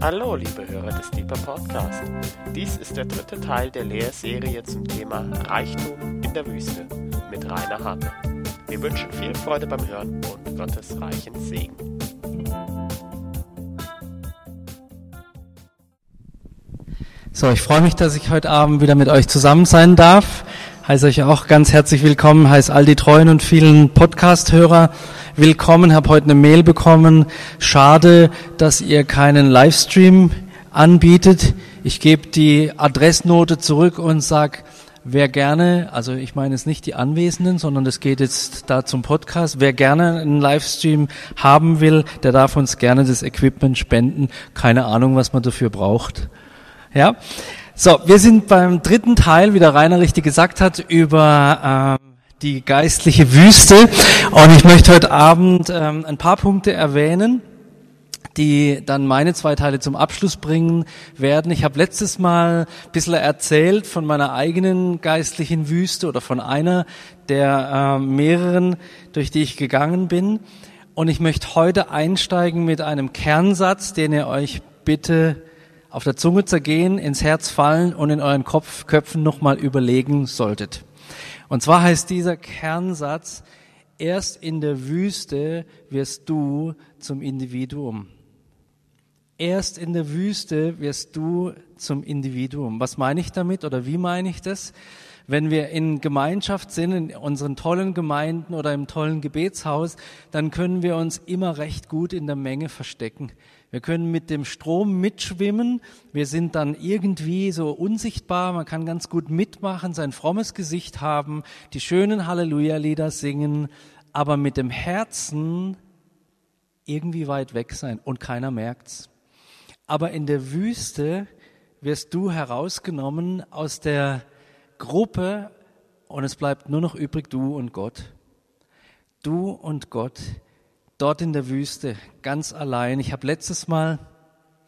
Hallo, liebe Hörer des Deeper Podcast. Dies ist der dritte Teil der Lehrserie zum Thema Reichtum in der Wüste mit Rainer Harte. Wir wünschen viel Freude beim Hören und Gottes reichen Segen. So, ich freue mich, dass ich heute Abend wieder mit euch zusammen sein darf. Heiße euch auch ganz herzlich willkommen, heiße all die treuen und vielen Podcast-Hörer willkommen. Habe heute eine Mail bekommen. Schade, dass ihr keinen Livestream anbietet. Ich gebe die Adressnote zurück und sag, wer gerne, also ich meine es nicht die Anwesenden, sondern es geht jetzt da zum Podcast. Wer gerne einen Livestream haben will, der darf uns gerne das Equipment spenden. Keine Ahnung, was man dafür braucht. Ja. So, wir sind beim dritten Teil, wie der Rainer richtig gesagt hat, über ähm, die geistliche Wüste. Und ich möchte heute Abend ähm, ein paar Punkte erwähnen, die dann meine zwei Teile zum Abschluss bringen werden. Ich habe letztes Mal ein bisschen erzählt von meiner eigenen geistlichen Wüste oder von einer der äh, mehreren, durch die ich gegangen bin. Und ich möchte heute einsteigen mit einem Kernsatz, den ihr euch bitte auf der Zunge zergehen, ins Herz fallen und in euren Kopf, Köpfen nochmal überlegen solltet. Und zwar heißt dieser Kernsatz, erst in der Wüste wirst du zum Individuum. Erst in der Wüste wirst du zum Individuum. Was meine ich damit oder wie meine ich das? Wenn wir in Gemeinschaft sind, in unseren tollen Gemeinden oder im tollen Gebetshaus, dann können wir uns immer recht gut in der Menge verstecken. Wir können mit dem Strom mitschwimmen. Wir sind dann irgendwie so unsichtbar. Man kann ganz gut mitmachen, sein frommes Gesicht haben, die schönen Halleluja-Lieder singen, aber mit dem Herzen irgendwie weit weg sein und keiner merkt's. Aber in der Wüste wirst du herausgenommen aus der Gruppe und es bleibt nur noch übrig du und Gott. Du und Gott dort in der Wüste, ganz allein. Ich habe letztes Mal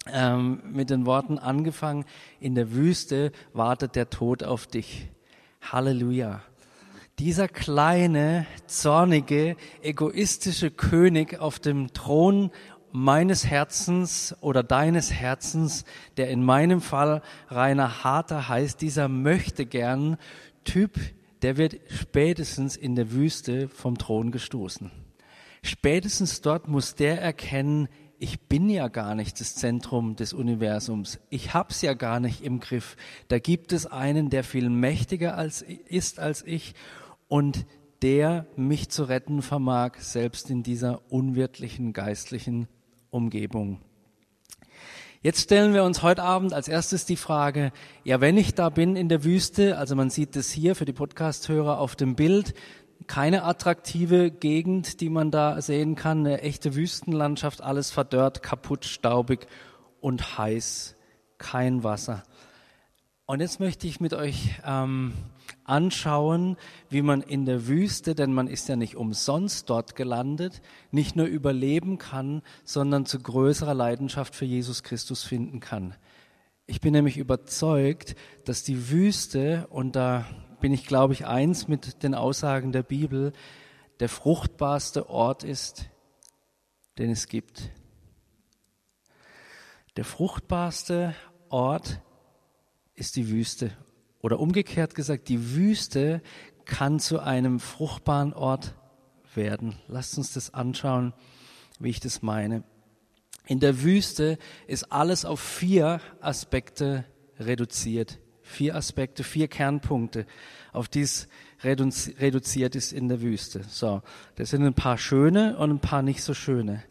ähm, mit den Worten angefangen, in der Wüste wartet der Tod auf dich. Halleluja. Dieser kleine, zornige, egoistische König auf dem Thron meines Herzens oder deines Herzens, der in meinem Fall Rainer Harter heißt, dieser möchte gern Typ, der wird spätestens in der Wüste vom Thron gestoßen. Spätestens dort muss der erkennen, ich bin ja gar nicht das Zentrum des Universums. Ich hab's ja gar nicht im Griff. Da gibt es einen, der viel mächtiger als, ist als ich und der mich zu retten vermag, selbst in dieser unwirtlichen geistlichen Umgebung. Jetzt stellen wir uns heute Abend als erstes die Frage, ja, wenn ich da bin in der Wüste, also man sieht es hier für die Podcast-Hörer auf dem Bild, keine attraktive Gegend, die man da sehen kann, eine echte Wüstenlandschaft, alles verdörrt, kaputt, staubig und heiß, kein Wasser. Und jetzt möchte ich mit euch ähm, anschauen, wie man in der Wüste, denn man ist ja nicht umsonst dort gelandet, nicht nur überleben kann, sondern zu größerer Leidenschaft für Jesus Christus finden kann. Ich bin nämlich überzeugt, dass die Wüste, und da bin ich, glaube ich, eins mit den Aussagen der Bibel, der fruchtbarste Ort ist, den es gibt. Der fruchtbarste Ort ist die Wüste. Oder umgekehrt gesagt, die Wüste kann zu einem fruchtbaren Ort werden. Lasst uns das anschauen, wie ich das meine. In der Wüste ist alles auf vier Aspekte reduziert. Vier Aspekte, vier Kernpunkte, auf die es reduziert ist in der Wüste. So, das sind ein paar schöne und ein paar nicht so schöne.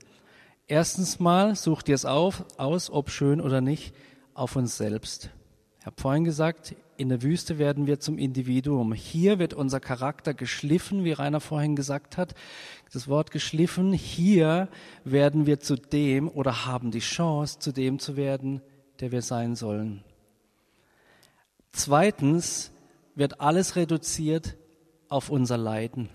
Erstens mal sucht ihr es auf, aus, ob schön oder nicht, auf uns selbst. Ich habe vorhin gesagt, in der Wüste werden wir zum Individuum. Hier wird unser Charakter geschliffen, wie Rainer vorhin gesagt hat. Das Wort geschliffen. Hier werden wir zu dem oder haben die Chance, zu dem zu werden, der wir sein sollen. Zweitens wird alles reduziert auf unser Leiden.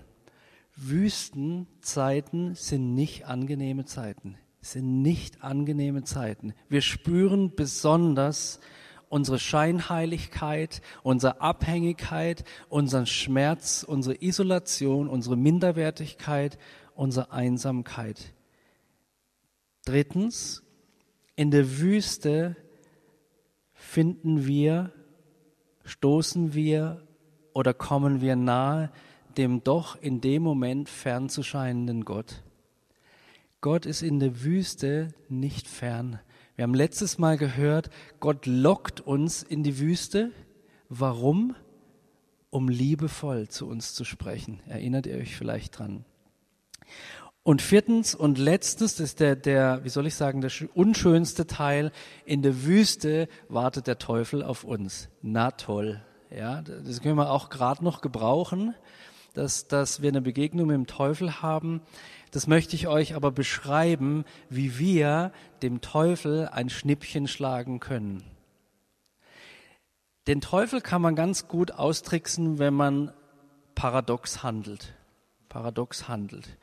Wüstenzeiten sind nicht angenehme Zeiten, sind nicht angenehme Zeiten. Wir spüren besonders unsere Scheinheiligkeit, unsere Abhängigkeit, unseren Schmerz, unsere Isolation, unsere Minderwertigkeit, unsere Einsamkeit. Drittens, In der Wüste finden wir, stoßen wir oder kommen wir nahe dem doch in dem Moment fernzuscheinenden Gott. Gott ist in der Wüste nicht fern. Wir haben letztes Mal gehört, Gott lockt uns in die Wüste. Warum? Um liebevoll zu uns zu sprechen. Erinnert ihr euch vielleicht dran? Und viertens und letztens, das ist der, der, wie soll ich sagen, der unschönste Teil. In der Wüste wartet der Teufel auf uns. Na toll. Ja, das können wir auch gerade noch gebrauchen, dass, dass wir eine Begegnung mit dem Teufel haben. Das möchte ich euch aber beschreiben, wie wir dem Teufel ein Schnippchen schlagen können. Den Teufel kann man ganz gut austricksen, wenn man paradox handelt. Paradox handelt.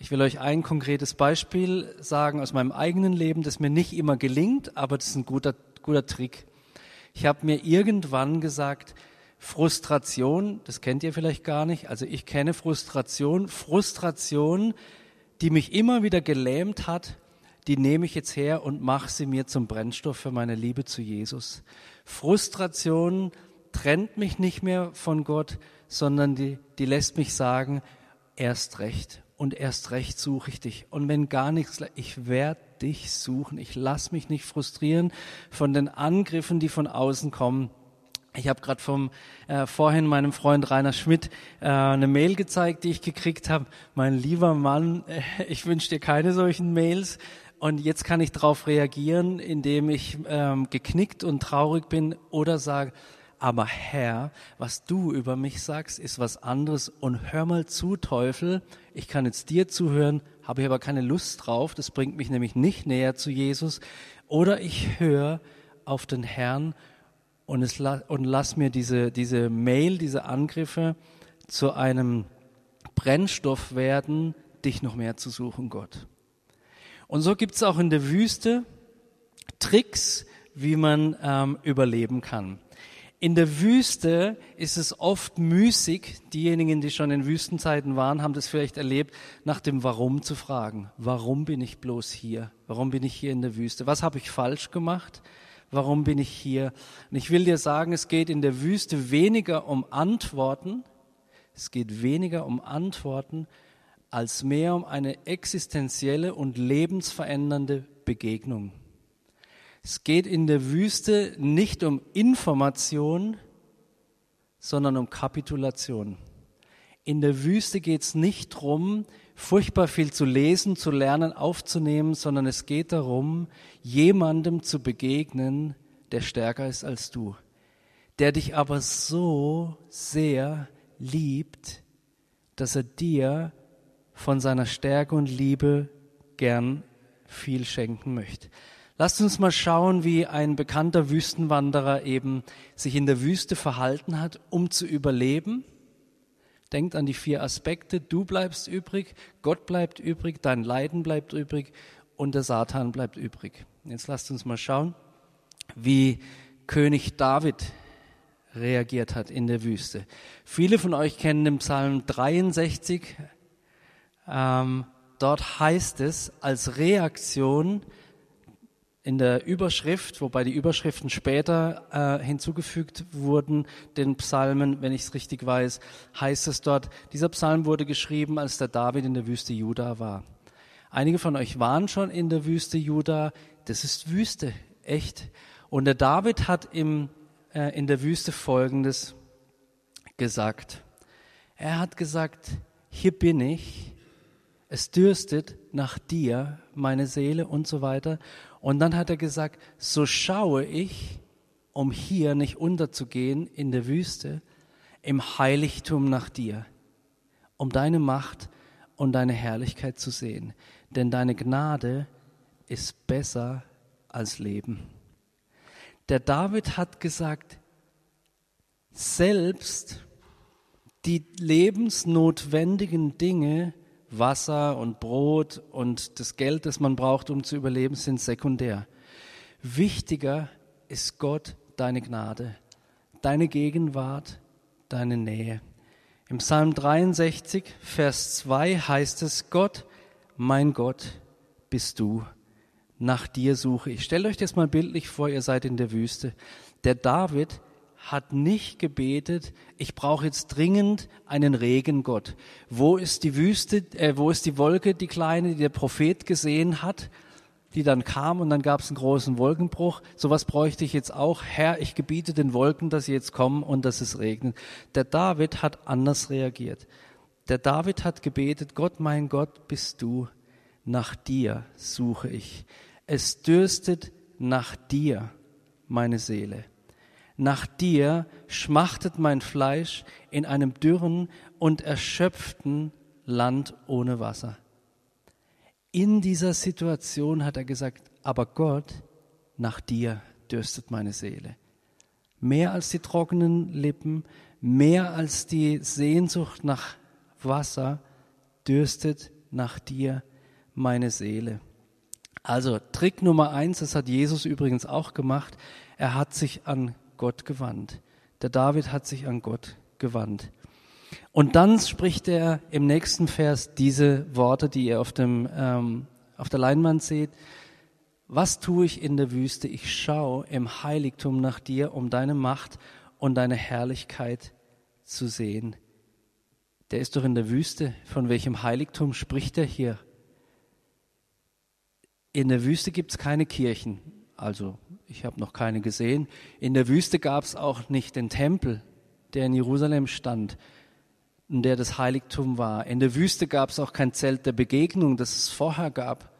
Ich will euch ein konkretes Beispiel sagen aus meinem eigenen Leben, das mir nicht immer gelingt, aber das ist ein guter, guter Trick. Ich habe mir irgendwann gesagt, Frustration, das kennt ihr vielleicht gar nicht, also ich kenne Frustration, Frustration, die mich immer wieder gelähmt hat, die nehme ich jetzt her und mache sie mir zum Brennstoff für meine Liebe zu Jesus. Frustration trennt mich nicht mehr von Gott, sondern die, die lässt mich sagen, erst recht und erst recht suche ich dich. Und wenn gar nichts, ich werde dich suchen. Ich lass mich nicht frustrieren von den Angriffen, die von außen kommen. Ich habe gerade vom äh, vorhin meinem Freund Rainer Schmidt äh, eine Mail gezeigt, die ich gekriegt habe. Mein lieber Mann, äh, ich wünsche dir keine solchen Mails. Und jetzt kann ich darauf reagieren, indem ich ähm, geknickt und traurig bin oder sage, aber Herr, was du über mich sagst, ist was anderes. Und hör mal zu, Teufel, ich kann jetzt dir zuhören, habe ich aber keine Lust drauf, das bringt mich nämlich nicht näher zu Jesus. Oder ich höre auf den Herrn und, es, und lass mir diese, diese Mail, diese Angriffe zu einem Brennstoff werden, dich noch mehr zu suchen, Gott. Und so gibt's auch in der Wüste Tricks, wie man ähm, überleben kann. In der Wüste ist es oft müßig, diejenigen, die schon in Wüstenzeiten waren, haben das vielleicht erlebt, nach dem Warum zu fragen. Warum bin ich bloß hier? Warum bin ich hier in der Wüste? Was habe ich falsch gemacht? Warum bin ich hier? Und ich will dir sagen, es geht in der Wüste weniger um Antworten, es geht weniger um Antworten, als mehr um eine existenzielle und lebensverändernde Begegnung. Es geht in der Wüste nicht um Information, sondern um Kapitulation. In der Wüste geht es nicht darum, furchtbar viel zu lesen, zu lernen, aufzunehmen, sondern es geht darum, jemandem zu begegnen, der stärker ist als du, der dich aber so sehr liebt, dass er dir von seiner Stärke und Liebe gern viel schenken möchte. Lasst uns mal schauen, wie ein bekannter Wüstenwanderer eben sich in der Wüste verhalten hat, um zu überleben. Denkt an die vier Aspekte. Du bleibst übrig, Gott bleibt übrig, dein Leiden bleibt übrig und der Satan bleibt übrig. Jetzt lasst uns mal schauen, wie König David reagiert hat in der Wüste. Viele von euch kennen den Psalm 63. Ähm, dort heißt es als Reaktion in der Überschrift, wobei die Überschriften später äh, hinzugefügt wurden, den Psalmen, wenn ich es richtig weiß, heißt es dort, dieser Psalm wurde geschrieben, als der David in der Wüste Juda war. Einige von euch waren schon in der Wüste Juda. Das ist Wüste, echt. Und der David hat im, äh, in der Wüste Folgendes gesagt. Er hat gesagt, hier bin ich, es dürstet nach dir, meine Seele und so weiter. Und dann hat er gesagt, so schaue ich, um hier nicht unterzugehen in der Wüste, im Heiligtum nach dir, um deine Macht und deine Herrlichkeit zu sehen. Denn deine Gnade ist besser als Leben. Der David hat gesagt, selbst die lebensnotwendigen Dinge Wasser und Brot und das Geld, das man braucht, um zu überleben, sind sekundär. Wichtiger ist Gott, deine Gnade, deine Gegenwart, deine Nähe. Im Psalm 63, Vers 2 heißt es, Gott, mein Gott, bist du. nach dir suche ich. Stellt euch das mal bildlich vor, ihr seid in der Wüste. Der David hat nicht gebetet, ich brauche jetzt dringend einen Regengott. Wo ist die Wüste, äh, wo ist die Wolke, die kleine, die der Prophet gesehen hat, die dann kam und dann gab es einen großen Wolkenbruch. Sowas bräuchte ich jetzt auch. Herr, ich gebiete den Wolken, dass sie jetzt kommen und dass es regnet. Der David hat anders reagiert. Der David hat gebetet, Gott, mein Gott, bist du, nach dir suche ich. Es dürstet nach dir, meine Seele. Nach dir schmachtet mein Fleisch in einem dürren und erschöpften Land ohne Wasser. In dieser Situation hat er gesagt, aber Gott, nach dir dürstet meine Seele. Mehr als die trockenen Lippen, mehr als die Sehnsucht nach Wasser, dürstet nach dir meine Seele. Also Trick Nummer eins, das hat Jesus übrigens auch gemacht, er hat sich an Gott gewandt. Der David hat sich an Gott gewandt. Und dann spricht er im nächsten Vers diese Worte, die ihr auf, dem, ähm, auf der Leinwand seht. Was tue ich in der Wüste? Ich schaue im Heiligtum nach dir, um deine Macht und deine Herrlichkeit zu sehen. Der ist doch in der Wüste. Von welchem Heiligtum spricht er hier? In der Wüste gibt es keine Kirchen. Also ich habe noch keine gesehen. In der Wüste gab es auch nicht den Tempel, der in Jerusalem stand und der das Heiligtum war. In der Wüste gab es auch kein Zelt der Begegnung, das es vorher gab.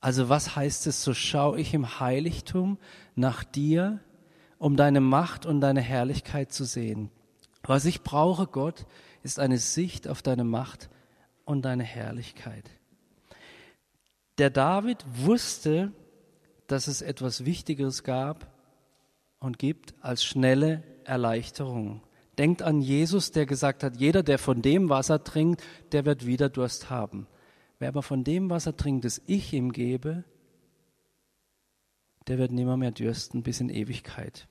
Also was heißt es, so schaue ich im Heiligtum nach dir, um deine Macht und deine Herrlichkeit zu sehen. Was ich brauche, Gott, ist eine Sicht auf deine Macht und deine Herrlichkeit. Der David wusste, dass es etwas Wichtigeres gab und gibt als schnelle Erleichterung. Denkt an Jesus, der gesagt hat, jeder, der von dem Wasser trinkt, der wird wieder Durst haben. Wer aber von dem Wasser trinkt, das ich ihm gebe, der wird nimmer mehr dürsten bis in Ewigkeit.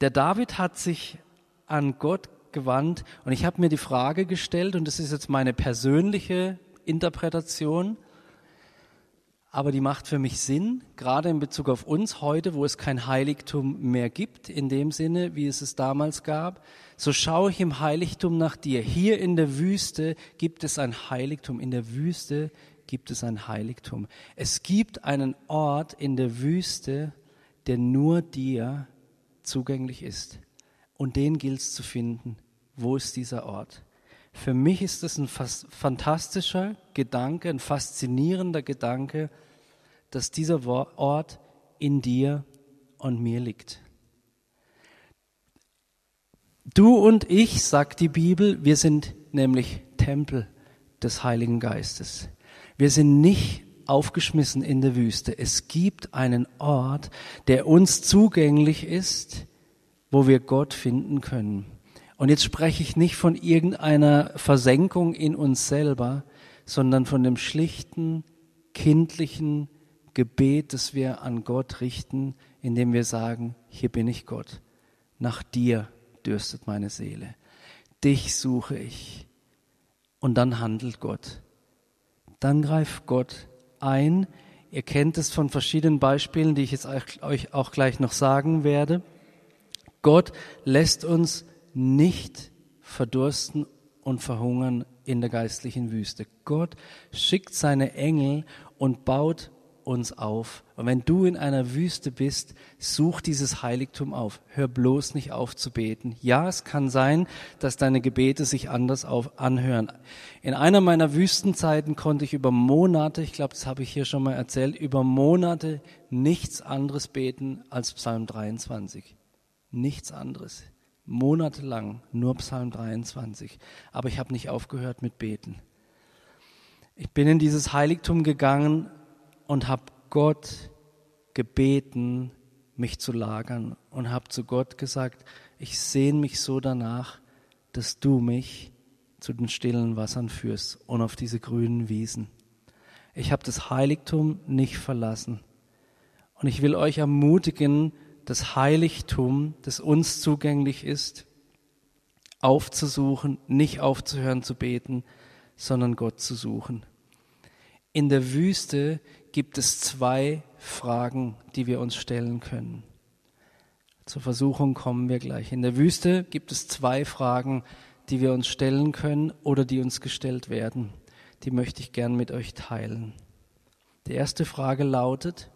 Der David hat sich an Gott gewandt und ich habe mir die Frage gestellt, und das ist jetzt meine persönliche Interpretation, aber die macht für mich Sinn, gerade in Bezug auf uns heute, wo es kein Heiligtum mehr gibt, in dem Sinne, wie es es damals gab. So schaue ich im Heiligtum nach dir. Hier in der Wüste gibt es ein Heiligtum. In der Wüste gibt es ein Heiligtum. Es gibt einen Ort in der Wüste, der nur dir zugänglich ist. Und den gilt es zu finden. Wo ist dieser Ort? Für mich ist es ein fantastischer Gedanke, ein faszinierender Gedanke, dass dieser Ort in dir und mir liegt. Du und ich, sagt die Bibel, wir sind nämlich Tempel des Heiligen Geistes. Wir sind nicht aufgeschmissen in der Wüste. Es gibt einen Ort, der uns zugänglich ist, wo wir Gott finden können. Und jetzt spreche ich nicht von irgendeiner Versenkung in uns selber, sondern von dem schlichten, kindlichen Gebet, das wir an Gott richten, indem wir sagen, hier bin ich Gott, nach dir dürstet meine Seele, dich suche ich. Und dann handelt Gott. Dann greift Gott ein. Ihr kennt es von verschiedenen Beispielen, die ich jetzt euch auch gleich noch sagen werde. Gott lässt uns nicht verdursten und verhungern in der geistlichen Wüste. Gott schickt seine Engel und baut uns auf. Und wenn du in einer Wüste bist, such dieses Heiligtum auf. Hör bloß nicht auf zu beten. Ja, es kann sein, dass deine Gebete sich anders auf anhören. In einer meiner Wüstenzeiten konnte ich über Monate, ich glaube, das habe ich hier schon mal erzählt, über Monate nichts anderes beten als Psalm 23. Nichts anderes monatelang nur Psalm 23, aber ich habe nicht aufgehört mit Beten. Ich bin in dieses Heiligtum gegangen und habe Gott gebeten, mich zu lagern und habe zu Gott gesagt, ich sehne mich so danach, dass du mich zu den stillen Wassern führst und auf diese grünen Wiesen. Ich habe das Heiligtum nicht verlassen. Und ich will euch ermutigen, das Heiligtum, das uns zugänglich ist, aufzusuchen, nicht aufzuhören zu beten, sondern Gott zu suchen. In der Wüste gibt es zwei Fragen, die wir uns stellen können. Zur Versuchung kommen wir gleich. In der Wüste gibt es zwei Fragen, die wir uns stellen können oder die uns gestellt werden. Die möchte ich gern mit euch teilen. Die erste Frage lautet,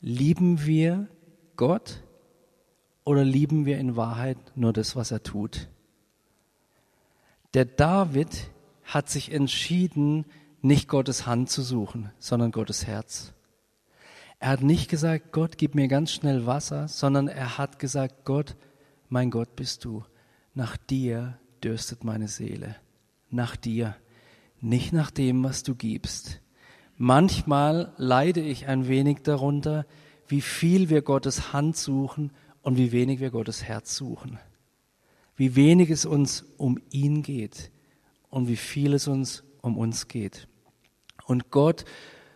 lieben wir Gott oder lieben wir in Wahrheit nur das, was er tut? Der David hat sich entschieden, nicht Gottes Hand zu suchen, sondern Gottes Herz. Er hat nicht gesagt, Gott, gib mir ganz schnell Wasser, sondern er hat gesagt, Gott, mein Gott bist du. Nach dir dürstet meine Seele. Nach dir. Nicht nach dem, was du gibst. Manchmal leide ich ein wenig darunter, wie viel wir Gottes Hand suchen und wie wenig wir Gottes Herz suchen. Wie wenig es uns um ihn geht und wie viel es uns um uns geht. Und Gott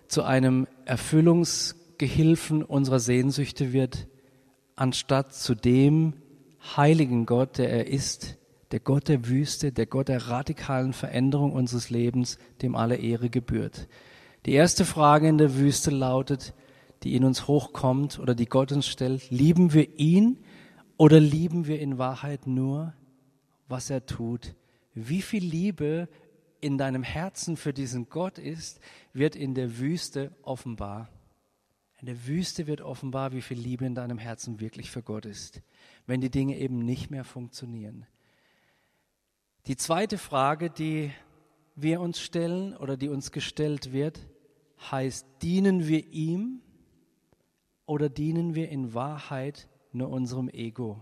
zu einem Erfüllungsgehilfen unserer Sehnsüchte wird, anstatt zu dem heiligen Gott, der er ist, der Gott der Wüste, der Gott der radikalen Veränderung unseres Lebens, dem alle Ehre gebührt. Die erste Frage in der Wüste lautet, die in uns hochkommt oder die Gott uns stellt, lieben wir ihn oder lieben wir in Wahrheit nur, was er tut? Wie viel Liebe in deinem Herzen für diesen Gott ist, wird in der Wüste offenbar. In der Wüste wird offenbar, wie viel Liebe in deinem Herzen wirklich für Gott ist, wenn die Dinge eben nicht mehr funktionieren. Die zweite Frage, die wir uns stellen oder die uns gestellt wird, heißt, dienen wir ihm oder dienen wir in Wahrheit nur unserem Ego?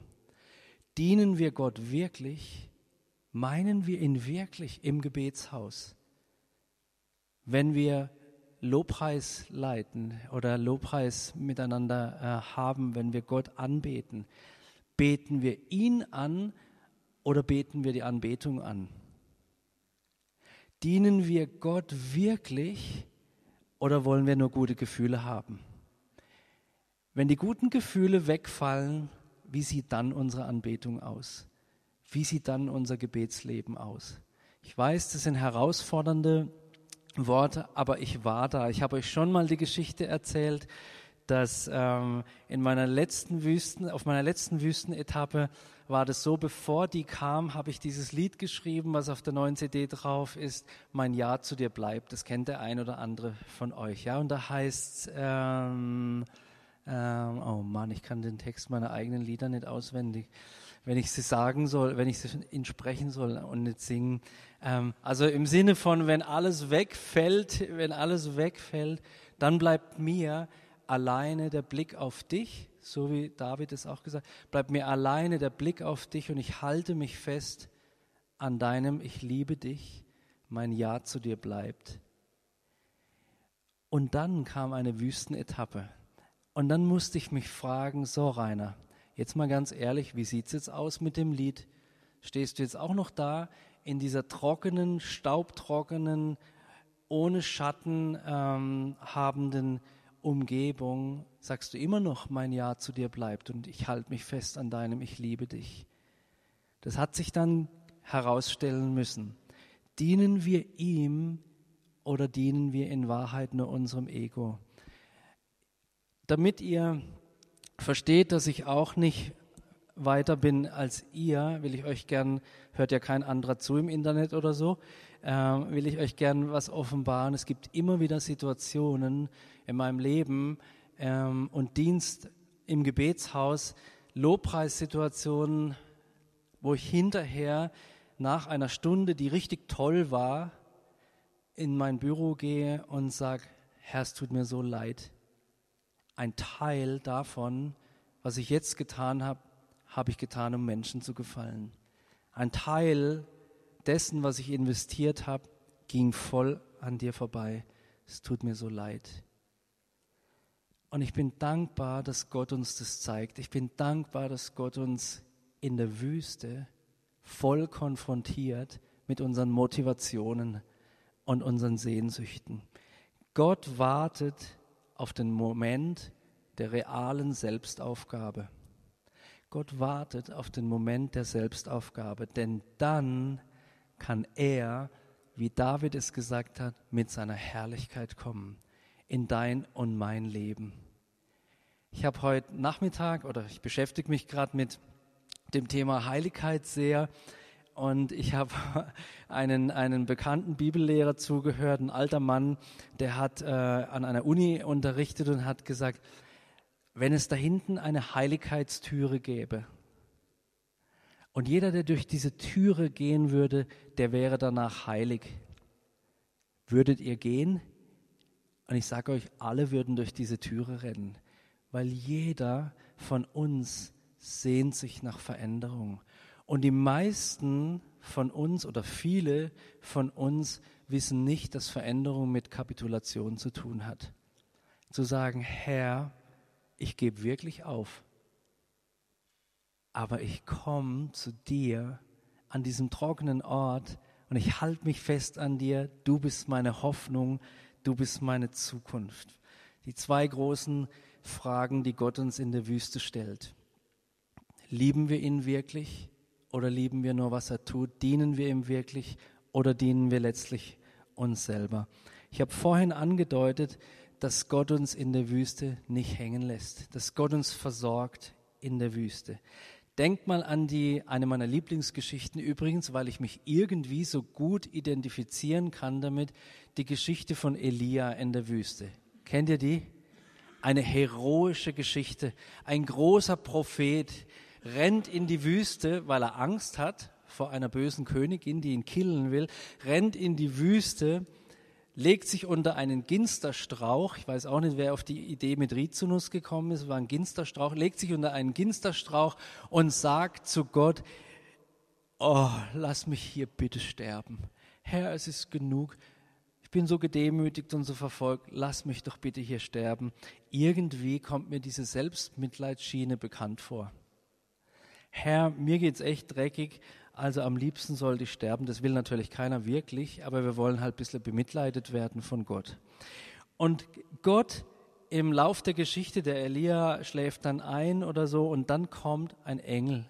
Dienen wir Gott wirklich? Meinen wir ihn wirklich im Gebetshaus? Wenn wir Lobpreis leiten oder Lobpreis miteinander äh, haben, wenn wir Gott anbeten, beten wir ihn an oder beten wir die Anbetung an? Dienen wir Gott wirklich oder wollen wir nur gute Gefühle haben? Wenn die guten Gefühle wegfallen, wie sieht dann unsere Anbetung aus? Wie sieht dann unser Gebetsleben aus? Ich weiß, das sind herausfordernde Worte, aber ich war da. Ich habe euch schon mal die Geschichte erzählt, dass ähm, in meiner letzten Wüsten, auf meiner letzten Wüstenetappe war das so, bevor die kam, habe ich dieses Lied geschrieben, was auf der neuen CD drauf ist, Mein Ja zu dir bleibt. Das kennt der ein oder andere von euch. Ja, und da heißt ähm, ähm, oh Mann, ich kann den Text meiner eigenen Lieder nicht auswendig. Wenn ich sie sagen soll, wenn ich sie ihn sprechen soll und nicht singen. Ähm, also im Sinne von, wenn alles wegfällt, wenn alles wegfällt, dann bleibt mir alleine der Blick auf dich, so wie David es auch gesagt, bleibt mir alleine der Blick auf dich und ich halte mich fest an deinem Ich liebe dich, mein Ja zu dir bleibt. Und dann kam eine Wüstenetappe. Und dann musste ich mich fragen, so Rainer, jetzt mal ganz ehrlich, wie sieht's jetzt aus mit dem Lied? Stehst du jetzt auch noch da in dieser trockenen, staubtrockenen, ohne Schatten ähm, habenden Umgebung sagst du immer noch, mein Ja zu dir bleibt und ich halte mich fest an deinem, ich liebe dich. Das hat sich dann herausstellen müssen. Dienen wir ihm oder dienen wir in Wahrheit nur unserem Ego? Damit ihr versteht, dass ich auch nicht weiter bin als ihr, will ich euch gern, hört ja kein anderer zu im Internet oder so, äh, will ich euch gern was offenbaren. Es gibt immer wieder Situationen in meinem Leben ähm, und Dienst im Gebetshaus, Lobpreissituationen, wo ich hinterher nach einer Stunde, die richtig toll war, in mein Büro gehe und sage, Herr, es tut mir so leid. Ein Teil davon, was ich jetzt getan habe, habe ich getan, um Menschen zu gefallen. Ein Teil dessen, was ich investiert habe, ging voll an dir vorbei. Es tut mir so leid. Und ich bin dankbar, dass Gott uns das zeigt. Ich bin dankbar, dass Gott uns in der Wüste voll konfrontiert mit unseren Motivationen und unseren Sehnsüchten. Gott wartet auf den Moment der realen Selbstaufgabe. Gott wartet auf den Moment der Selbstaufgabe, denn dann kann er wie David es gesagt hat, mit seiner Herrlichkeit kommen in dein und mein Leben. Ich habe heute Nachmittag oder ich beschäftige mich gerade mit dem Thema Heiligkeit sehr und ich habe einen, einen bekannten Bibellehrer zugehört, ein alter Mann, der hat äh, an einer Uni unterrichtet und hat gesagt, wenn es da hinten eine Heiligkeitstüre gäbe und jeder, der durch diese Türe gehen würde, der wäre danach heilig. Würdet ihr gehen? Und ich sage euch, alle würden durch diese Türe rennen, weil jeder von uns sehnt sich nach Veränderung. Und die meisten von uns oder viele von uns wissen nicht, dass Veränderung mit Kapitulation zu tun hat. Zu sagen, Herr, ich gebe wirklich auf, aber ich komme zu dir an diesem trockenen Ort und ich halte mich fest an dir. Du bist meine Hoffnung, du bist meine Zukunft. Die zwei großen Fragen, die Gott uns in der Wüste stellt. Lieben wir ihn wirklich oder lieben wir nur, was er tut? Dienen wir ihm wirklich oder dienen wir letztlich uns selber? Ich habe vorhin angedeutet, dass Gott uns in der Wüste nicht hängen lässt, dass Gott uns versorgt in der Wüste. Denkt mal an die, eine meiner Lieblingsgeschichten übrigens, weil ich mich irgendwie so gut identifizieren kann damit, die Geschichte von Elia in der Wüste. Kennt ihr die? Eine heroische Geschichte. Ein großer Prophet rennt in die Wüste, weil er Angst hat vor einer bösen Königin, die ihn killen will, rennt in die Wüste, legt sich unter einen Ginsterstrauch, ich weiß auch nicht, wer auf die Idee mit Rizinus gekommen ist, war ein Ginsterstrauch, legt sich unter einen Ginsterstrauch und sagt zu Gott, oh, lass mich hier bitte sterben. Herr, es ist genug. Ich bin so gedemütigt und so verfolgt. Lass mich doch bitte hier sterben. Irgendwie kommt mir diese Selbstmitleidsschiene bekannt vor. Herr, mir geht's echt dreckig also am liebsten sollte ich sterben. Das will natürlich keiner wirklich, aber wir wollen halt ein bisschen bemitleidet werden von Gott. Und Gott im Lauf der Geschichte, der Elia schläft dann ein oder so und dann kommt ein Engel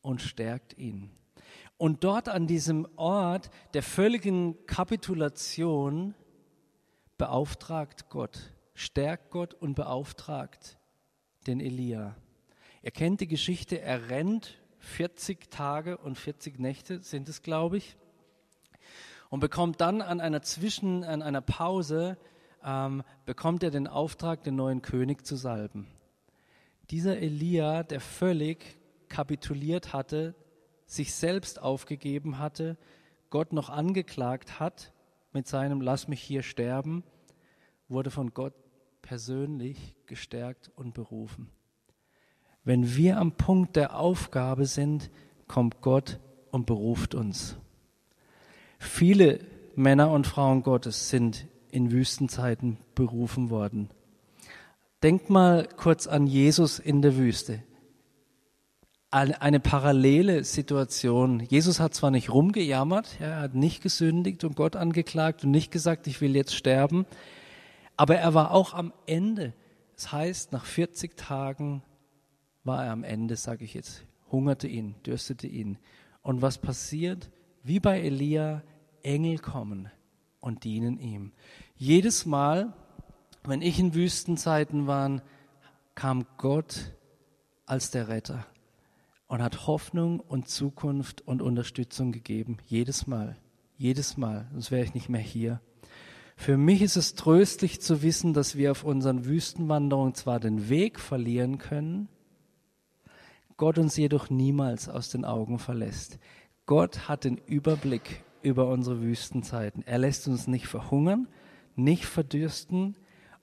und stärkt ihn. Und dort an diesem Ort der völligen Kapitulation beauftragt Gott, stärkt Gott und beauftragt den Elia. Er kennt die Geschichte, er rennt 40 Tage und 40 Nächte sind es, glaube ich, und bekommt dann an einer Zwischen, an einer Pause, ähm, bekommt er den Auftrag, den neuen König zu salben. Dieser Elia, der völlig kapituliert hatte, sich selbst aufgegeben hatte, Gott noch angeklagt hat mit seinem Lass mich hier sterben, wurde von Gott persönlich gestärkt und berufen. Wenn wir am Punkt der Aufgabe sind, kommt Gott und beruft uns. Viele Männer und Frauen Gottes sind in Wüstenzeiten berufen worden. Denkt mal kurz an Jesus in der Wüste. Eine parallele Situation. Jesus hat zwar nicht rumgejammert, er hat nicht gesündigt und Gott angeklagt und nicht gesagt, ich will jetzt sterben, aber er war auch am Ende. Das heißt, nach 40 Tagen war er am Ende, sage ich jetzt, hungerte ihn, dürstete ihn. Und was passiert? Wie bei Elia, Engel kommen und dienen ihm. Jedes Mal, wenn ich in Wüstenzeiten war, kam Gott als der Retter und hat Hoffnung und Zukunft und Unterstützung gegeben. Jedes Mal, jedes Mal, sonst wäre ich nicht mehr hier. Für mich ist es tröstlich zu wissen, dass wir auf unseren Wüstenwanderungen zwar den Weg verlieren können, Gott uns jedoch niemals aus den Augen verlässt. Gott hat den Überblick über unsere Wüstenzeiten. Er lässt uns nicht verhungern, nicht verdürsten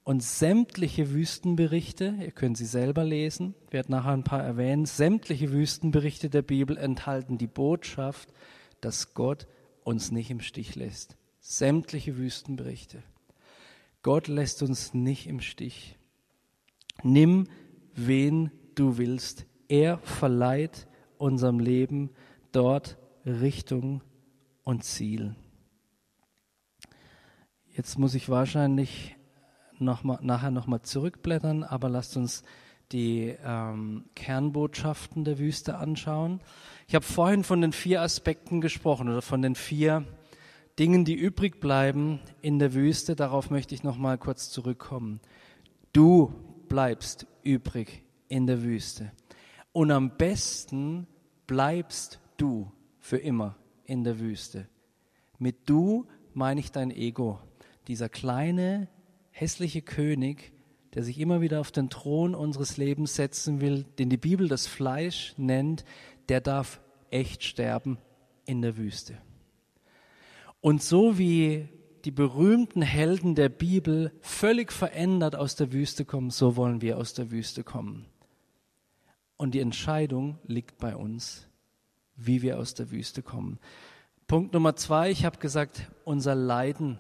und sämtliche Wüstenberichte, ihr könnt sie selber lesen, werde nachher ein paar erwähnen, sämtliche Wüstenberichte der Bibel enthalten die Botschaft, dass Gott uns nicht im Stich lässt. Sämtliche Wüstenberichte. Gott lässt uns nicht im Stich. Nimm, wen du willst er verleiht unserem Leben dort Richtung und Ziel. Jetzt muss ich wahrscheinlich noch mal, nachher nochmal zurückblättern, aber lasst uns die ähm, Kernbotschaften der Wüste anschauen. Ich habe vorhin von den vier Aspekten gesprochen oder von den vier Dingen, die übrig bleiben in der Wüste, darauf möchte ich noch mal kurz zurückkommen. Du bleibst übrig in der Wüste. Und am besten bleibst du für immer in der Wüste. Mit du meine ich dein Ego, dieser kleine, hässliche König, der sich immer wieder auf den Thron unseres Lebens setzen will, den die Bibel das Fleisch nennt, der darf echt sterben in der Wüste. Und so wie die berühmten Helden der Bibel völlig verändert aus der Wüste kommen, so wollen wir aus der Wüste kommen. Und die Entscheidung liegt bei uns, wie wir aus der Wüste kommen. Punkt Nummer zwei, ich habe gesagt, unser Leiden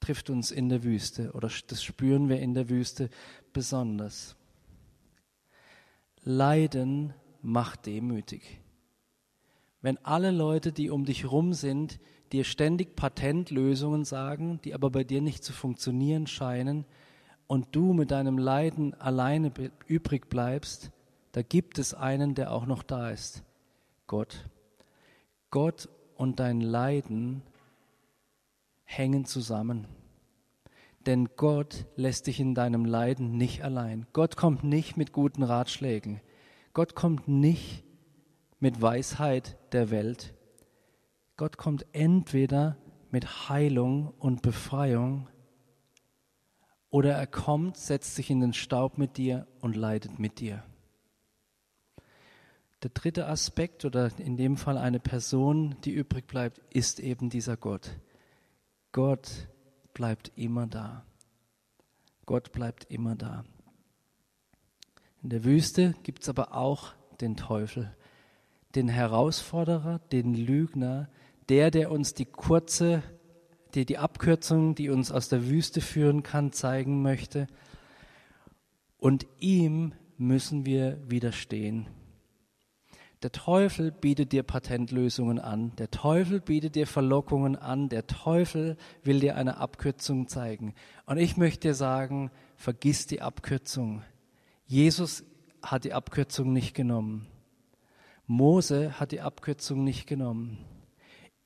trifft uns in der Wüste oder das spüren wir in der Wüste besonders. Leiden macht demütig. Wenn alle Leute, die um dich rum sind, dir ständig Patentlösungen sagen, die aber bei dir nicht zu funktionieren scheinen, und du mit deinem Leiden alleine übrig bleibst, da gibt es einen, der auch noch da ist. Gott. Gott und dein Leiden hängen zusammen. Denn Gott lässt dich in deinem Leiden nicht allein. Gott kommt nicht mit guten Ratschlägen. Gott kommt nicht mit Weisheit der Welt. Gott kommt entweder mit Heilung und Befreiung oder er kommt, setzt sich in den Staub mit dir und leidet mit dir. Der dritte Aspekt oder in dem Fall eine Person, die übrig bleibt, ist eben dieser Gott. Gott bleibt immer da. Gott bleibt immer da. In der Wüste gibt es aber auch den Teufel, den Herausforderer, den Lügner, der, der uns die kurze, die, die Abkürzung, die uns aus der Wüste führen kann, zeigen möchte. Und ihm müssen wir widerstehen. Der Teufel bietet dir Patentlösungen an. Der Teufel bietet dir Verlockungen an. Der Teufel will dir eine Abkürzung zeigen. Und ich möchte dir sagen, vergiss die Abkürzung. Jesus hat die Abkürzung nicht genommen. Mose hat die Abkürzung nicht genommen.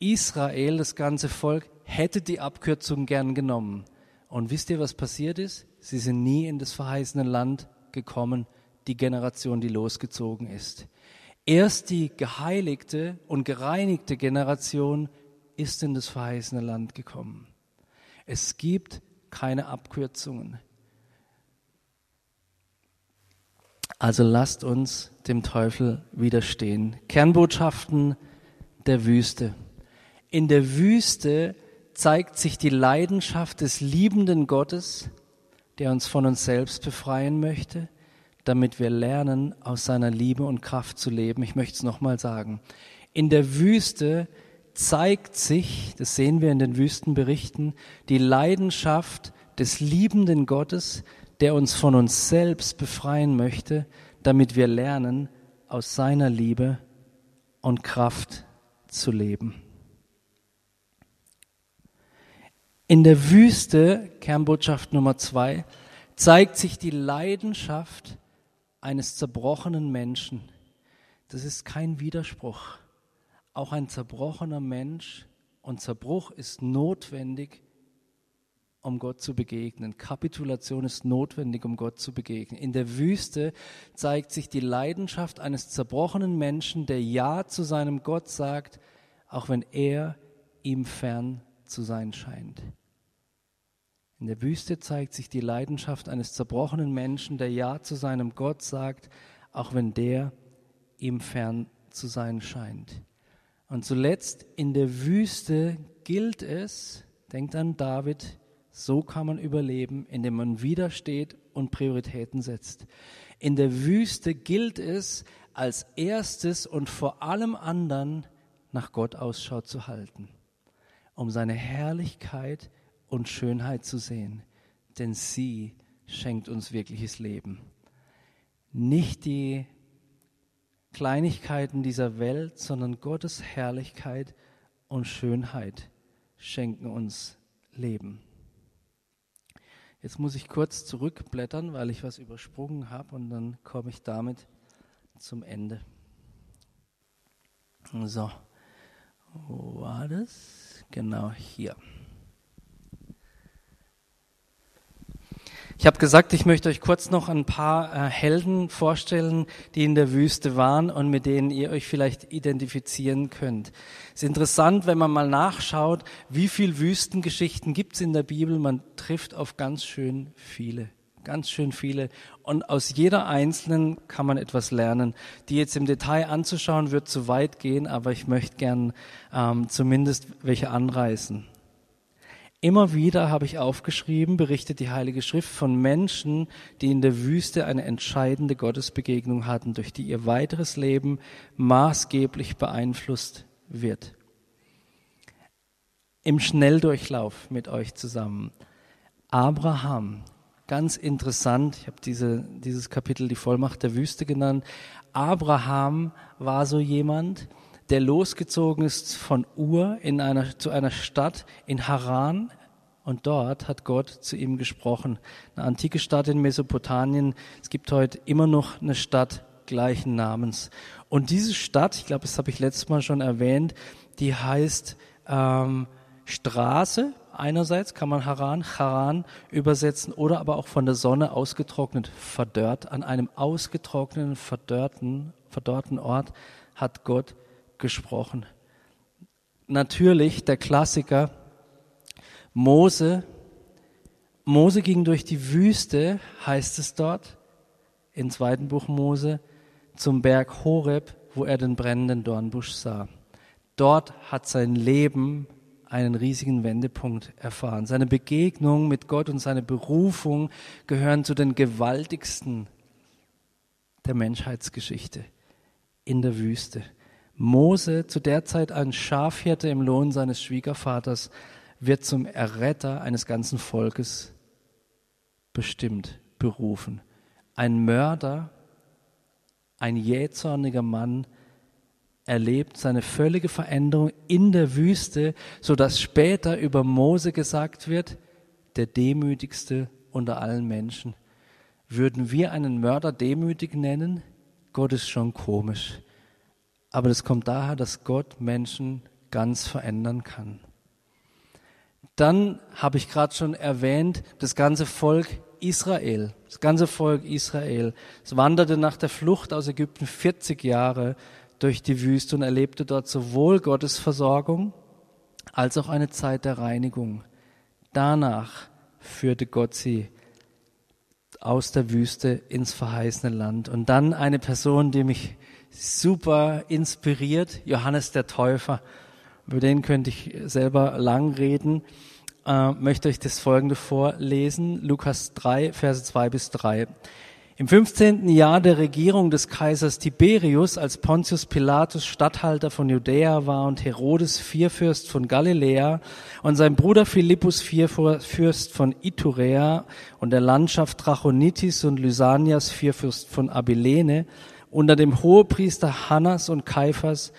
Israel, das ganze Volk, hätte die Abkürzung gern genommen. Und wisst ihr, was passiert ist? Sie sind nie in das verheißene Land gekommen, die Generation, die losgezogen ist. Erst die geheiligte und gereinigte Generation ist in das verheißene Land gekommen. Es gibt keine Abkürzungen. Also lasst uns dem Teufel widerstehen. Kernbotschaften der Wüste. In der Wüste zeigt sich die Leidenschaft des liebenden Gottes, der uns von uns selbst befreien möchte damit wir lernen, aus seiner Liebe und Kraft zu leben. Ich möchte es nochmal sagen. In der Wüste zeigt sich, das sehen wir in den Wüstenberichten, die Leidenschaft des liebenden Gottes, der uns von uns selbst befreien möchte, damit wir lernen, aus seiner Liebe und Kraft zu leben. In der Wüste, Kernbotschaft Nummer zwei, zeigt sich die Leidenschaft eines zerbrochenen Menschen. Das ist kein Widerspruch. Auch ein zerbrochener Mensch und Zerbruch ist notwendig, um Gott zu begegnen. Kapitulation ist notwendig, um Gott zu begegnen. In der Wüste zeigt sich die Leidenschaft eines zerbrochenen Menschen, der Ja zu seinem Gott sagt, auch wenn er ihm fern zu sein scheint. In der Wüste zeigt sich die Leidenschaft eines zerbrochenen Menschen, der Ja zu seinem Gott sagt, auch wenn der ihm fern zu sein scheint. Und zuletzt, in der Wüste gilt es, denkt an David, so kann man überleben, indem man widersteht und Prioritäten setzt. In der Wüste gilt es, als erstes und vor allem anderen nach Gott Ausschau zu halten, um seine Herrlichkeit und Schönheit zu sehen, denn sie schenkt uns wirkliches Leben. Nicht die Kleinigkeiten dieser Welt, sondern Gottes Herrlichkeit und Schönheit schenken uns Leben. Jetzt muss ich kurz zurückblättern, weil ich was übersprungen habe und dann komme ich damit zum Ende. So. Wo war das? Genau hier. Ich habe gesagt, ich möchte euch kurz noch ein paar äh, Helden vorstellen, die in der Wüste waren und mit denen ihr euch vielleicht identifizieren könnt. Es ist interessant, wenn man mal nachschaut, wie viel Wüstengeschichten gibt es in der Bibel. Man trifft auf ganz schön viele, ganz schön viele. Und aus jeder einzelnen kann man etwas lernen. Die jetzt im Detail anzuschauen, wird zu weit gehen, aber ich möchte gern ähm, zumindest welche anreißen. Immer wieder habe ich aufgeschrieben, berichtet die Heilige Schrift von Menschen, die in der Wüste eine entscheidende Gottesbegegnung hatten, durch die ihr weiteres Leben maßgeblich beeinflusst wird. Im Schnelldurchlauf mit euch zusammen. Abraham, ganz interessant, ich habe diese, dieses Kapitel die Vollmacht der Wüste genannt. Abraham war so jemand, der losgezogen ist von Ur in einer, zu einer Stadt in Haran. Und dort hat Gott zu ihm gesprochen. Eine antike Stadt in Mesopotamien. Es gibt heute immer noch eine Stadt gleichen Namens. Und diese Stadt, ich glaube, das habe ich letztes Mal schon erwähnt, die heißt ähm, Straße. Einerseits kann man Haran, Haran übersetzen oder aber auch von der Sonne ausgetrocknet, verdörrt. An einem ausgetrockneten, verdörrten, verdorrten Ort hat Gott gesprochen. Natürlich der Klassiker Mose. Mose ging durch die Wüste, heißt es dort, im zweiten Buch Mose, zum Berg Horeb, wo er den brennenden Dornbusch sah. Dort hat sein Leben einen riesigen Wendepunkt erfahren. Seine Begegnung mit Gott und seine Berufung gehören zu den gewaltigsten der Menschheitsgeschichte in der Wüste. Mose, zu der Zeit ein Schafhirte im Lohn seines Schwiegervaters, wird zum Erretter eines ganzen Volkes bestimmt, berufen. Ein Mörder, ein jähzorniger Mann erlebt seine völlige Veränderung in der Wüste, so dass später über Mose gesagt wird, der demütigste unter allen Menschen. Würden wir einen Mörder demütig nennen? Gott ist schon komisch. Aber das kommt daher, dass Gott Menschen ganz verändern kann. Dann habe ich gerade schon erwähnt, das ganze Volk Israel, das ganze Volk Israel. Es wanderte nach der Flucht aus Ägypten 40 Jahre durch die Wüste und erlebte dort sowohl Gottes Versorgung als auch eine Zeit der Reinigung. Danach führte Gott sie aus der Wüste ins verheißene Land. Und dann eine Person, die mich super inspiriert, Johannes der Täufer. Über den könnte ich selber lang reden. Äh, möchte euch das folgende vorlesen. Lukas 3, Verse 2 bis 3. Im 15. Jahr der Regierung des Kaisers Tiberius, als Pontius Pilatus Statthalter von Judäa war und Herodes Vierfürst von Galiläa und sein Bruder Philippus Vierfürst von Iturea und der Landschaft Trachonitis und Lysanias Vierfürst von Abilene, unter dem Hohepriester Hannas und Kaiphas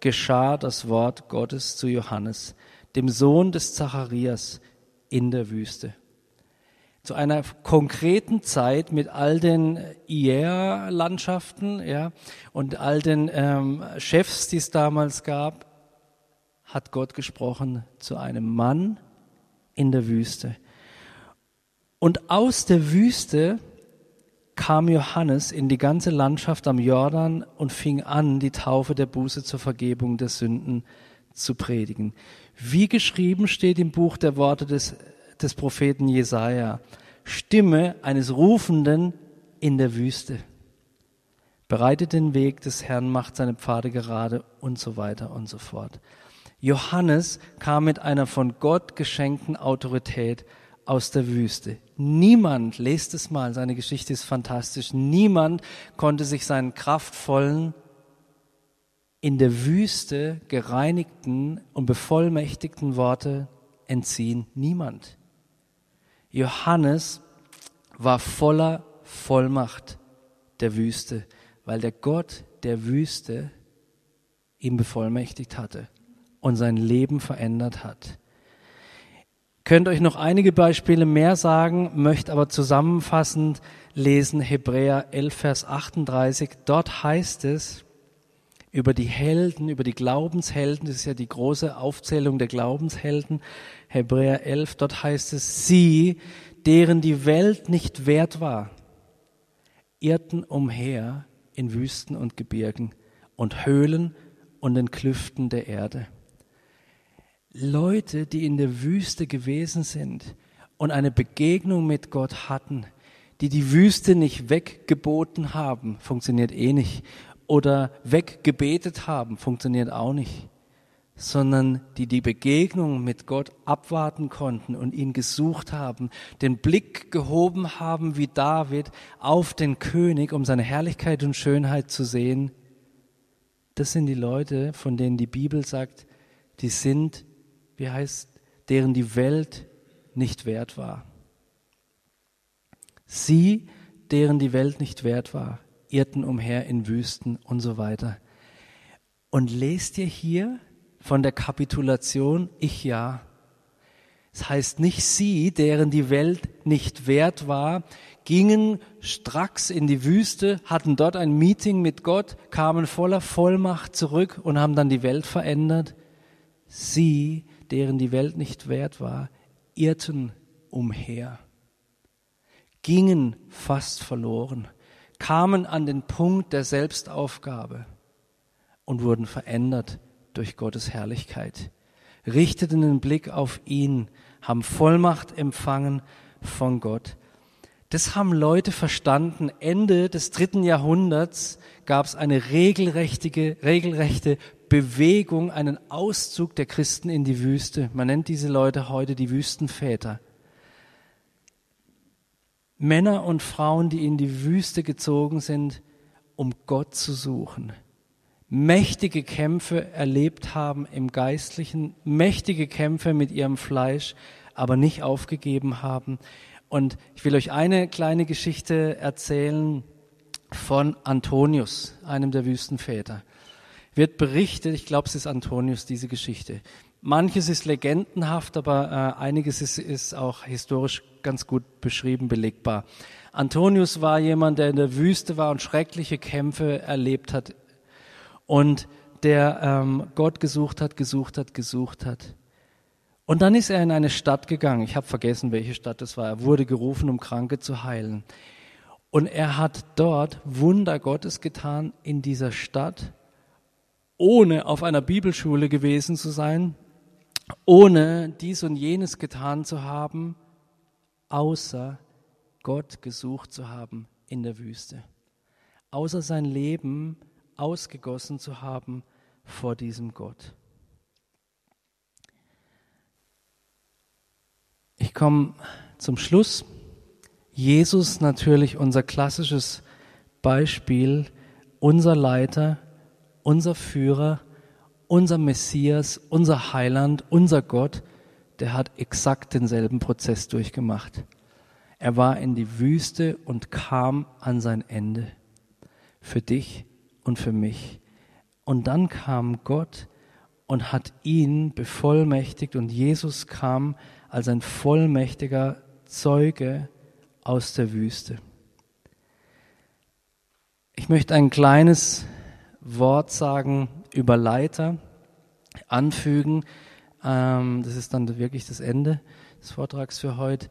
geschah das Wort Gottes zu Johannes, dem Sohn des Zacharias in der Wüste. Zu einer konkreten Zeit mit all den IEA-Landschaften ja, und all den ähm, Chefs, die es damals gab, hat Gott gesprochen zu einem Mann in der Wüste. Und aus der Wüste kam Johannes in die ganze Landschaft am Jordan und fing an, die Taufe der Buße zur Vergebung der Sünden zu predigen. Wie geschrieben steht im Buch der Worte des, des Propheten Jesaja. Stimme eines Rufenden in der Wüste. Bereitet den Weg des Herrn, macht seine Pfade gerade und so weiter und so fort. Johannes kam mit einer von Gott geschenkten Autorität aus der Wüste. Niemand, lest es mal, seine Geschichte ist fantastisch, niemand konnte sich seinen kraftvollen, in der Wüste gereinigten und bevollmächtigten Worte entziehen. Niemand. Johannes war voller Vollmacht der Wüste, weil der Gott der Wüste ihm bevollmächtigt hatte und sein Leben verändert hat könnt euch noch einige Beispiele mehr sagen, möchte aber zusammenfassend lesen Hebräer 11, Vers 38. Dort heißt es über die Helden, über die Glaubenshelden. Das ist ja die große Aufzählung der Glaubenshelden. Hebräer 11, dort heißt es, sie, deren die Welt nicht wert war, irrten umher in Wüsten und Gebirgen und Höhlen und den Klüften der Erde. Leute, die in der Wüste gewesen sind und eine Begegnung mit Gott hatten, die die Wüste nicht weggeboten haben, funktioniert eh nicht, oder weggebetet haben, funktioniert auch nicht, sondern die die Begegnung mit Gott abwarten konnten und ihn gesucht haben, den Blick gehoben haben wie David auf den König, um seine Herrlichkeit und Schönheit zu sehen. Das sind die Leute, von denen die Bibel sagt, die sind, wie heißt, deren die Welt nicht wert war. Sie, deren die Welt nicht wert war, irrten umher in Wüsten und so weiter. Und lest ihr hier von der Kapitulation, ich ja. Das heißt nicht sie, deren die Welt nicht wert war, gingen stracks in die Wüste, hatten dort ein Meeting mit Gott, kamen voller Vollmacht zurück und haben dann die Welt verändert. Sie, deren die Welt nicht wert war, irrten umher gingen fast verloren, kamen an den Punkt der Selbstaufgabe und wurden verändert durch Gottes Herrlichkeit, richteten den Blick auf ihn, haben Vollmacht empfangen von Gott. Das haben Leute verstanden. Ende des dritten Jahrhunderts gab es eine regelrechte, regelrechte Bewegung, einen Auszug der Christen in die Wüste. Man nennt diese Leute heute die Wüstenväter. Männer und Frauen, die in die Wüste gezogen sind, um Gott zu suchen. Mächtige Kämpfe erlebt haben im Geistlichen, mächtige Kämpfe mit ihrem Fleisch, aber nicht aufgegeben haben. Und ich will euch eine kleine Geschichte erzählen von Antonius, einem der Wüstenväter. Wird berichtet, ich glaube, es ist Antonius, diese Geschichte. Manches ist legendenhaft, aber äh, einiges ist, ist auch historisch ganz gut beschrieben, belegbar. Antonius war jemand, der in der Wüste war und schreckliche Kämpfe erlebt hat und der ähm, Gott gesucht hat, gesucht hat, gesucht hat. Und dann ist er in eine Stadt gegangen. Ich habe vergessen, welche Stadt es war. Er wurde gerufen, um Kranke zu heilen. Und er hat dort Wunder Gottes getan in dieser Stadt, ohne auf einer Bibelschule gewesen zu sein, ohne dies und jenes getan zu haben, außer Gott gesucht zu haben in der Wüste, außer sein Leben ausgegossen zu haben vor diesem Gott. Ich komme zum Schluss. Jesus natürlich unser klassisches Beispiel, unser Leiter, unser Führer, unser Messias, unser Heiland, unser Gott, der hat exakt denselben Prozess durchgemacht. Er war in die Wüste und kam an sein Ende. Für dich und für mich. Und dann kam Gott und hat ihn bevollmächtigt und Jesus kam als ein vollmächtiger Zeuge aus der Wüste. Ich möchte ein kleines Wort sagen über Leiter anfügen. Ähm, das ist dann wirklich das Ende des Vortrags für heute.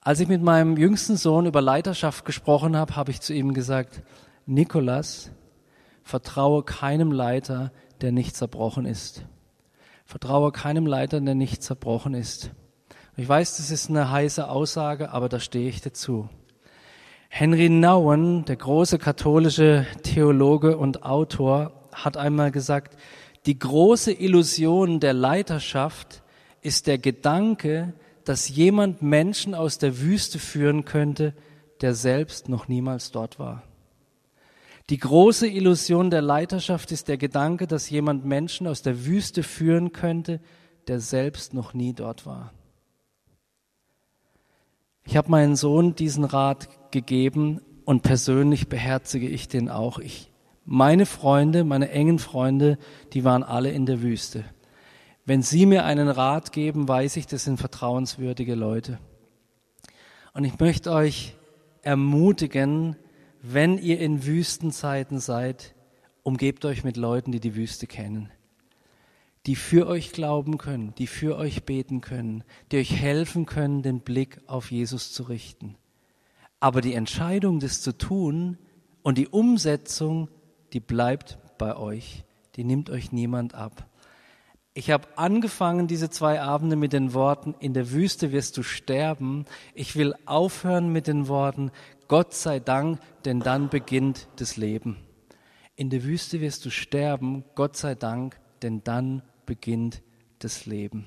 Als ich mit meinem jüngsten Sohn über Leiterschaft gesprochen habe, habe ich zu ihm gesagt, Nikolas, vertraue keinem Leiter, der nicht zerbrochen ist. Vertraue keinem Leiter, der nicht zerbrochen ist. Ich weiß, das ist eine heiße Aussage, aber da stehe ich dazu. Henry Nouwen, der große katholische Theologe und Autor, hat einmal gesagt, die große Illusion der Leiterschaft ist der Gedanke, dass jemand Menschen aus der Wüste führen könnte, der selbst noch niemals dort war. Die große Illusion der Leiterschaft ist der Gedanke, dass jemand Menschen aus der Wüste führen könnte, der selbst noch nie dort war. Ich habe meinen Sohn diesen Rat gegeben und persönlich beherzige ich den auch. Ich, meine Freunde, meine engen Freunde, die waren alle in der Wüste. Wenn sie mir einen Rat geben, weiß ich, das sind vertrauenswürdige Leute. Und ich möchte euch ermutigen, wenn ihr in Wüstenzeiten seid, Umgebt euch mit Leuten, die die Wüste kennen, die für euch glauben können, die für euch beten können, die euch helfen können, den Blick auf Jesus zu richten. Aber die Entscheidung, das zu tun und die Umsetzung, die bleibt bei euch. Die nimmt euch niemand ab. Ich habe angefangen, diese zwei Abende mit den Worten, in der Wüste wirst du sterben. Ich will aufhören mit den Worten, Gott sei Dank, denn dann beginnt das Leben. In der Wüste wirst du sterben, Gott sei Dank, denn dann beginnt das Leben.